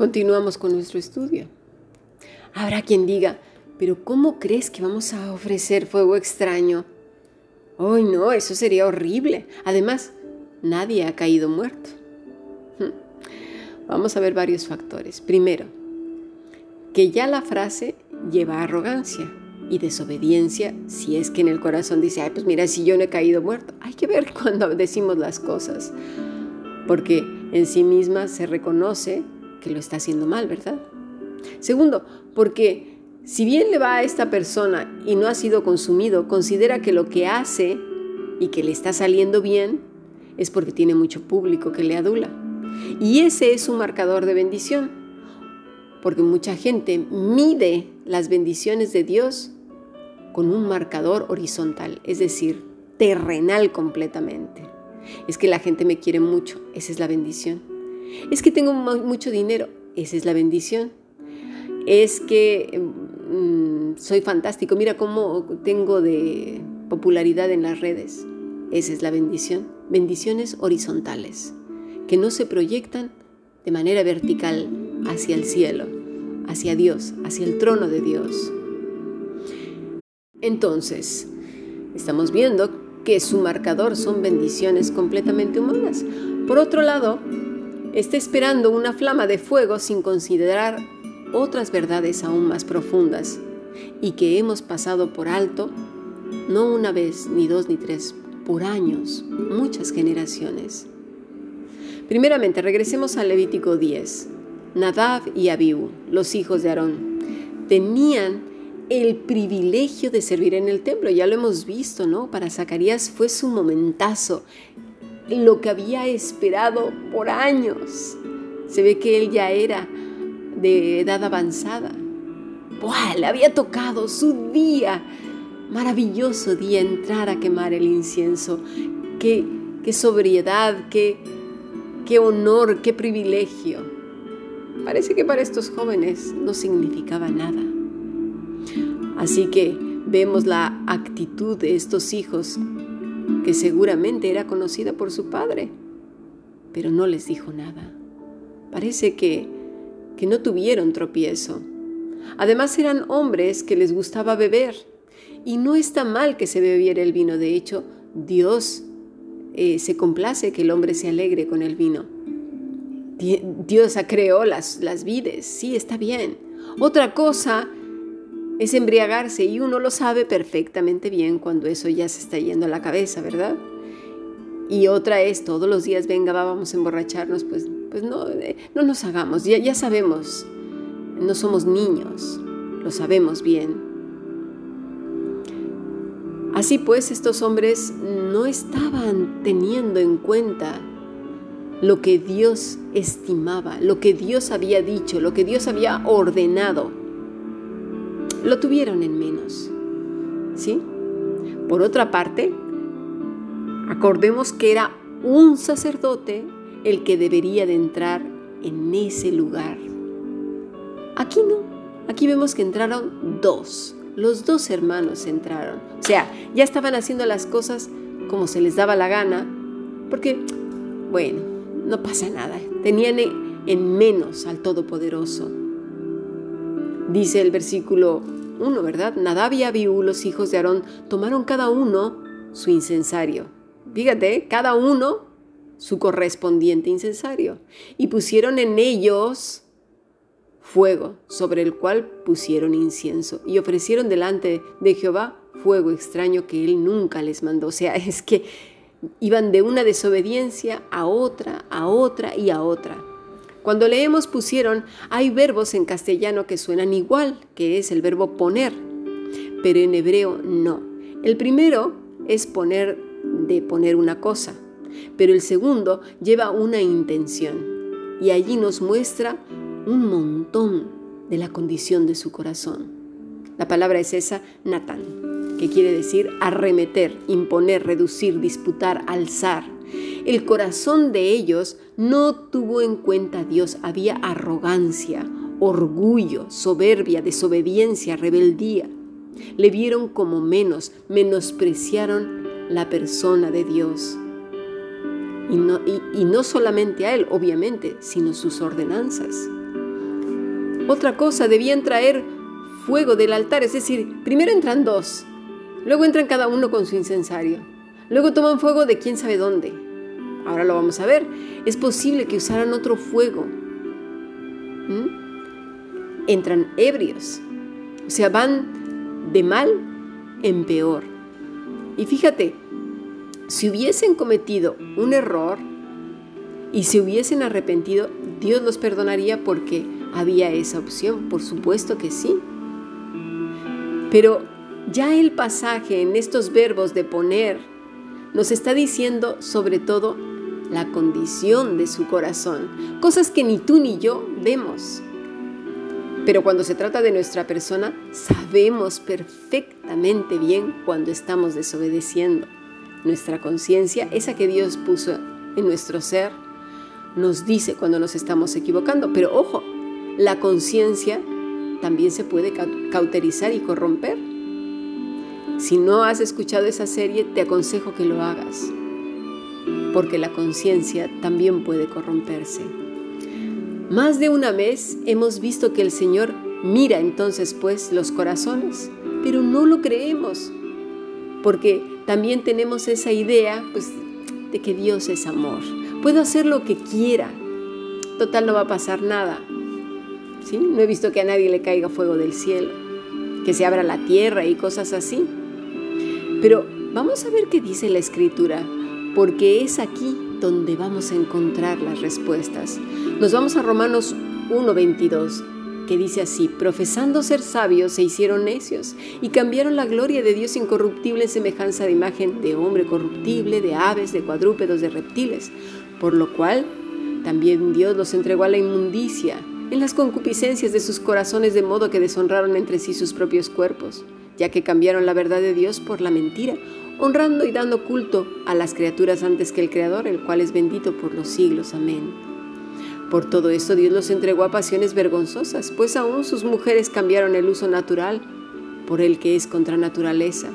Continuamos con nuestro estudio. Habrá quien diga, pero ¿cómo crees que vamos a ofrecer fuego extraño? ¡Ay, no! Eso sería horrible. Además, nadie ha caído muerto. Hmm. Vamos a ver varios factores. Primero, que ya la frase lleva arrogancia y desobediencia si es que en el corazón dice, ay, pues mira, si yo no he caído muerto. Hay que ver cuando decimos las cosas, porque en sí misma se reconoce que lo está haciendo mal, ¿verdad? Segundo, porque si bien le va a esta persona y no ha sido consumido, considera que lo que hace y que le está saliendo bien es porque tiene mucho público que le adula. Y ese es un marcador de bendición, porque mucha gente mide las bendiciones de Dios con un marcador horizontal, es decir, terrenal completamente. Es que la gente me quiere mucho, esa es la bendición. Es que tengo mucho dinero, esa es la bendición. Es que mm, soy fantástico, mira cómo tengo de popularidad en las redes, esa es la bendición. Bendiciones horizontales, que no se proyectan de manera vertical hacia el cielo, hacia Dios, hacia el trono de Dios. Entonces, estamos viendo que su marcador son bendiciones completamente humanas. Por otro lado, está esperando una flama de fuego sin considerar otras verdades aún más profundas y que hemos pasado por alto, no una vez, ni dos, ni tres, por años, muchas generaciones. Primeramente, regresemos al Levítico 10. Nadab y Abiú, los hijos de Aarón, tenían el privilegio de servir en el templo. Ya lo hemos visto, ¿no? Para Zacarías fue su momentazo, lo que había esperado por años. Se ve que él ya era de edad avanzada. ¡Buah! Le había tocado su día, maravilloso día, entrar a quemar el incienso. Qué, qué sobriedad, qué, qué honor, qué privilegio. Parece que para estos jóvenes no significaba nada. Así que vemos la actitud de estos hijos, que seguramente era conocida por su padre, pero no les dijo nada. Parece que, que no tuvieron tropiezo. Además eran hombres que les gustaba beber, y no está mal que se bebiera el vino. De hecho, Dios eh, se complace que el hombre se alegre con el vino. Dios creó las, las vides, sí, está bien. Otra cosa es embriagarse y uno lo sabe perfectamente bien cuando eso ya se está yendo a la cabeza, ¿verdad? Y otra es todos los días, venga, vamos a emborracharnos, pues, pues no, eh, no nos hagamos, ya, ya sabemos, no somos niños, lo sabemos bien. Así pues, estos hombres no estaban teniendo en cuenta lo que Dios estimaba, lo que Dios había dicho, lo que Dios había ordenado lo tuvieron en menos. ¿Sí? Por otra parte, acordemos que era un sacerdote el que debería de entrar en ese lugar. Aquí no, aquí vemos que entraron dos, los dos hermanos entraron. O sea, ya estaban haciendo las cosas como se les daba la gana, porque, bueno, no pasa nada, tenían en menos al Todopoderoso. Dice el versículo 1, ¿verdad? Nadab y Abiú, los hijos de Aarón, tomaron cada uno su incensario. Fíjate, cada uno su correspondiente incensario. Y pusieron en ellos fuego, sobre el cual pusieron incienso. Y ofrecieron delante de Jehová fuego extraño que él nunca les mandó. O sea, es que iban de una desobediencia a otra, a otra y a otra. Cuando leemos pusieron, hay verbos en castellano que suenan igual, que es el verbo poner, pero en hebreo no. El primero es poner de poner una cosa, pero el segundo lleva una intención y allí nos muestra un montón de la condición de su corazón. La palabra es esa, Natán, que quiere decir arremeter, imponer, reducir, disputar, alzar. El corazón de ellos no tuvo en cuenta a Dios, había arrogancia, orgullo, soberbia, desobediencia, rebeldía. Le vieron como menos, menospreciaron la persona de Dios. Y no, y no solamente a Él, obviamente, sino sus ordenanzas. Otra cosa, debían traer fuego del altar, es decir, primero entran dos, luego entran cada uno con su incensario, luego toman fuego de quién sabe dónde. Ahora lo vamos a ver. Es posible que usaran otro fuego. ¿Mm? Entran ebrios, o sea, van de mal en peor. Y fíjate, si hubiesen cometido un error y se hubiesen arrepentido, Dios los perdonaría porque había esa opción, por supuesto que sí. Pero ya el pasaje en estos verbos de poner nos está diciendo sobre todo la condición de su corazón, cosas que ni tú ni yo vemos. Pero cuando se trata de nuestra persona, sabemos perfectamente bien cuando estamos desobedeciendo. Nuestra conciencia, esa que Dios puso en nuestro ser, nos dice cuando nos estamos equivocando. Pero ojo, la conciencia también se puede cauterizar y corromper. Si no has escuchado esa serie, te aconsejo que lo hagas, porque la conciencia también puede corromperse. Más de una vez hemos visto que el Señor mira entonces pues los corazones, pero no lo creemos, porque también tenemos esa idea pues de que Dios es amor. Puedo hacer lo que quiera, total no va a pasar nada. ¿Sí? No he visto que a nadie le caiga fuego del cielo, que se abra la tierra y cosas así. Pero vamos a ver qué dice la escritura, porque es aquí donde vamos a encontrar las respuestas. Nos vamos a Romanos 1.22, que dice así, profesando ser sabios se hicieron necios y cambiaron la gloria de Dios incorruptible en semejanza de imagen de hombre corruptible, de aves, de cuadrúpedos, de reptiles, por lo cual también Dios los entregó a la inmundicia en las concupiscencias de sus corazones de modo que deshonraron entre sí sus propios cuerpos ya que cambiaron la verdad de Dios por la mentira, honrando y dando culto a las criaturas antes que el Creador, el cual es bendito por los siglos. Amén. Por todo esto Dios los entregó a pasiones vergonzosas, pues aún sus mujeres cambiaron el uso natural por el que es contra naturaleza.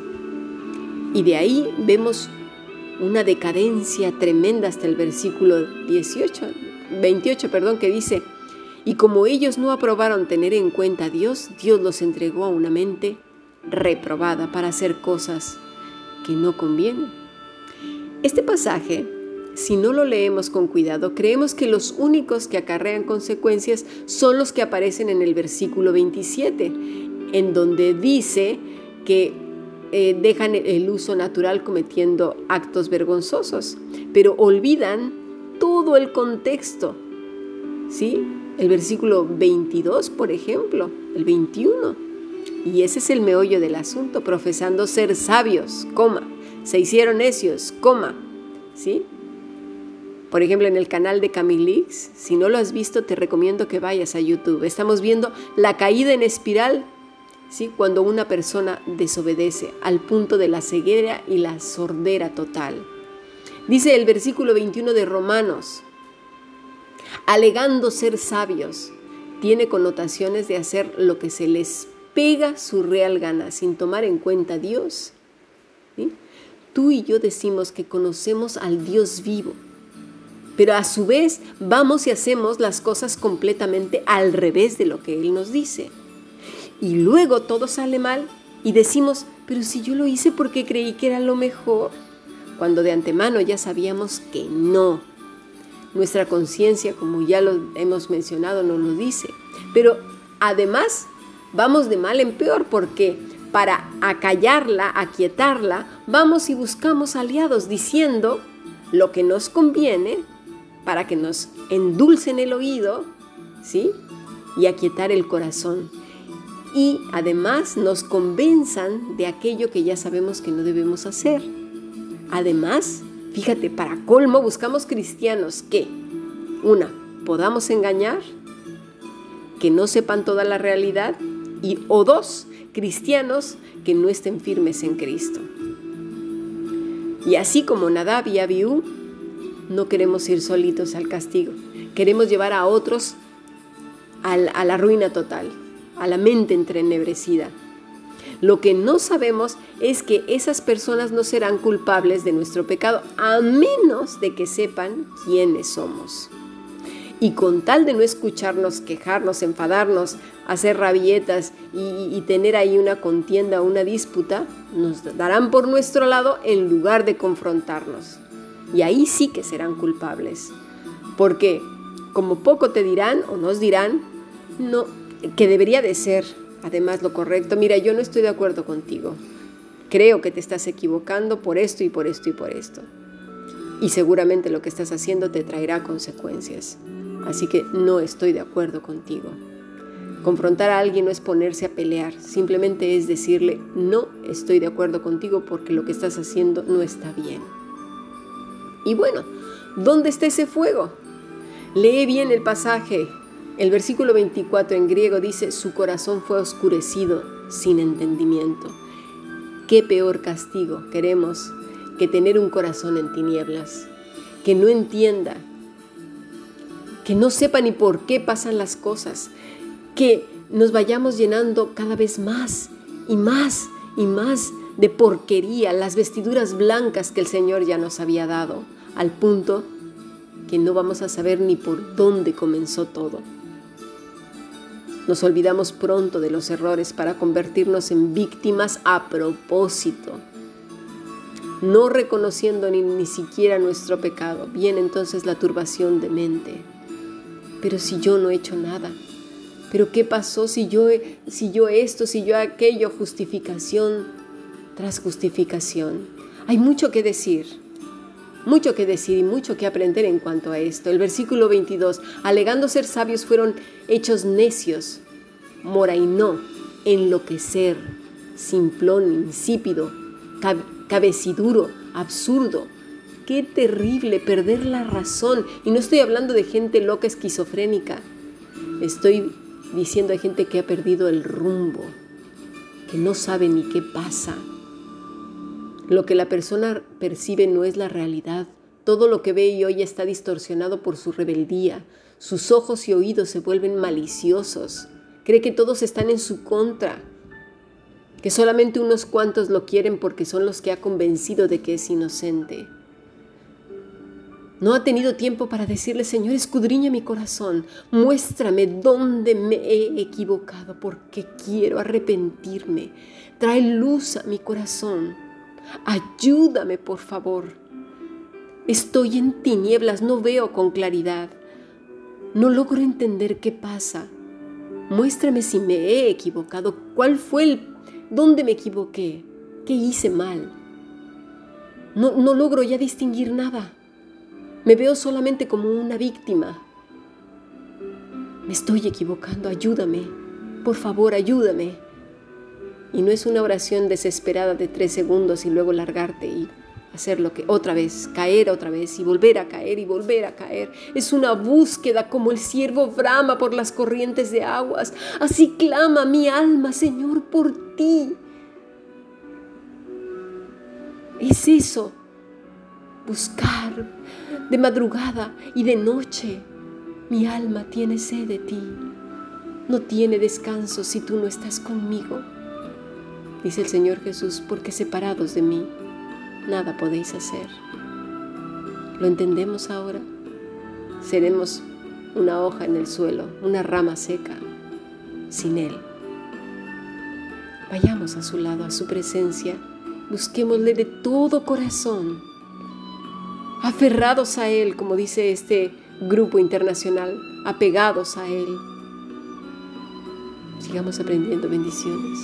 Y de ahí vemos una decadencia tremenda hasta el versículo 18, 28, perdón, que dice, y como ellos no aprobaron tener en cuenta a Dios, Dios los entregó a una mente reprobada para hacer cosas que no convienen. Este pasaje, si no lo leemos con cuidado, creemos que los únicos que acarrean consecuencias son los que aparecen en el versículo 27, en donde dice que eh, dejan el uso natural cometiendo actos vergonzosos, pero olvidan todo el contexto. ¿Sí? El versículo 22, por ejemplo, el 21 y ese es el meollo del asunto, profesando ser sabios, coma, se hicieron necios, coma, ¿sí? Por ejemplo, en el canal de Camilix, si no lo has visto, te recomiendo que vayas a YouTube. Estamos viendo la caída en espiral, ¿sí? Cuando una persona desobedece al punto de la ceguera y la sordera total. Dice el versículo 21 de Romanos, alegando ser sabios, tiene connotaciones de hacer lo que se les pega su real gana sin tomar en cuenta a Dios. Tú y yo decimos que conocemos al Dios vivo, pero a su vez vamos y hacemos las cosas completamente al revés de lo que Él nos dice. Y luego todo sale mal y decimos, pero si yo lo hice porque creí que era lo mejor, cuando de antemano ya sabíamos que no. Nuestra conciencia, como ya lo hemos mencionado, nos lo dice. Pero además vamos de mal en peor porque para acallarla, aquietarla, vamos y buscamos aliados diciendo lo que nos conviene para que nos endulcen el oído, ¿sí? Y aquietar el corazón. Y además nos convenzan de aquello que ya sabemos que no debemos hacer. Además, fíjate, para colmo buscamos cristianos que, una, podamos engañar, que no sepan toda la realidad y o dos, cristianos que no estén firmes en Cristo. Y así como Nadab y Abiú, no queremos ir solitos al castigo, queremos llevar a otros a la ruina total, a la mente entrenebrecida. Lo que no sabemos es que esas personas no serán culpables de nuestro pecado a menos de que sepan quiénes somos. Y con tal de no escucharnos, quejarnos, enfadarnos, hacer rabietas y, tener ahí una contienda o una disputa, nos darán por nuestro lado en lugar de confrontarnos. Y ahí sí que serán culpables. Porque como poco te dirán o nos dirán, no, que debería de ser además lo correcto. Mira, yo no estoy de acuerdo contigo. Creo que te estás equivocando por esto y por esto y por esto. Y seguramente lo que estás haciendo te traerá consecuencias. Así que no estoy de acuerdo contigo. Confrontar a alguien no es ponerse a pelear, simplemente es decirle, no estoy de acuerdo contigo porque lo que estás haciendo no está bien. Y bueno, ¿dónde está ese fuego? Lee bien el pasaje. El versículo 24 en griego dice, su corazón fue oscurecido sin entendimiento. ¿Qué peor castigo queremos que tener un corazón en tinieblas? Que no entienda, que no sepa ni por qué pasan las cosas, que nos vayamos llenando cada vez más y más y más de porquería, las vestiduras blancas que el Señor ya nos había dado, al punto que no vamos a saber ni por dónde comenzó todo. Nos olvidamos pronto de los errores para convertirnos en víctimas a propósito, no reconociendo ni, ni siquiera nuestro pecado. Viene entonces la turbación de mente. Pero si yo no he hecho nada, pero ¿qué pasó si yo, si yo esto, si yo aquello? Justificación tras justificación. Hay mucho que decir, mucho que decir y mucho que aprender en cuanto a esto. El versículo 22, alegando ser sabios fueron hechos necios, morainó, enloquecer, simplón, insípido, cabeciduro, absurdo. Qué terrible perder la razón. Y no estoy hablando de gente loca esquizofrénica. Estoy diciendo a gente que ha perdido el rumbo, que no sabe ni qué pasa. Lo que la persona percibe no es la realidad. Todo lo que ve y oye está distorsionado por su rebeldía. Sus ojos y oídos se vuelven maliciosos. Cree que todos están en su contra, que solamente unos cuantos lo quieren porque son los que ha convencido de que es inocente. No ha tenido tiempo para decirle, Señor, escudriña mi corazón, muéstrame dónde me he equivocado, porque quiero arrepentirme. Trae luz a mi corazón. Ayúdame, por favor. Estoy en tinieblas, no veo con claridad. No logro entender qué pasa. Muéstrame si me he equivocado, cuál fue el... dónde me equivoqué, qué hice mal. No, no logro ya distinguir nada. Me veo solamente como una víctima. Me estoy equivocando, ayúdame. Por favor, ayúdame. Y no es una oración desesperada de tres segundos y luego largarte y hacer lo que otra vez, caer otra vez y volver a caer y volver a caer. Es una búsqueda como el siervo brama por las corrientes de aguas. Así clama mi alma, Señor, por ti. Es eso, buscar de madrugada y de noche. Mi alma tiene sed de ti. No tiene descanso si tú no estás conmigo. Dice el Señor Jesús, porque separados de mí, nada podéis hacer. ¿Lo entendemos ahora? Seremos una hoja en el suelo, una rama seca, sin Él. Vayamos a su lado, a su presencia, busquémosle de todo corazón aferrados a Él, como dice este grupo internacional, apegados a Él. Sigamos aprendiendo bendiciones.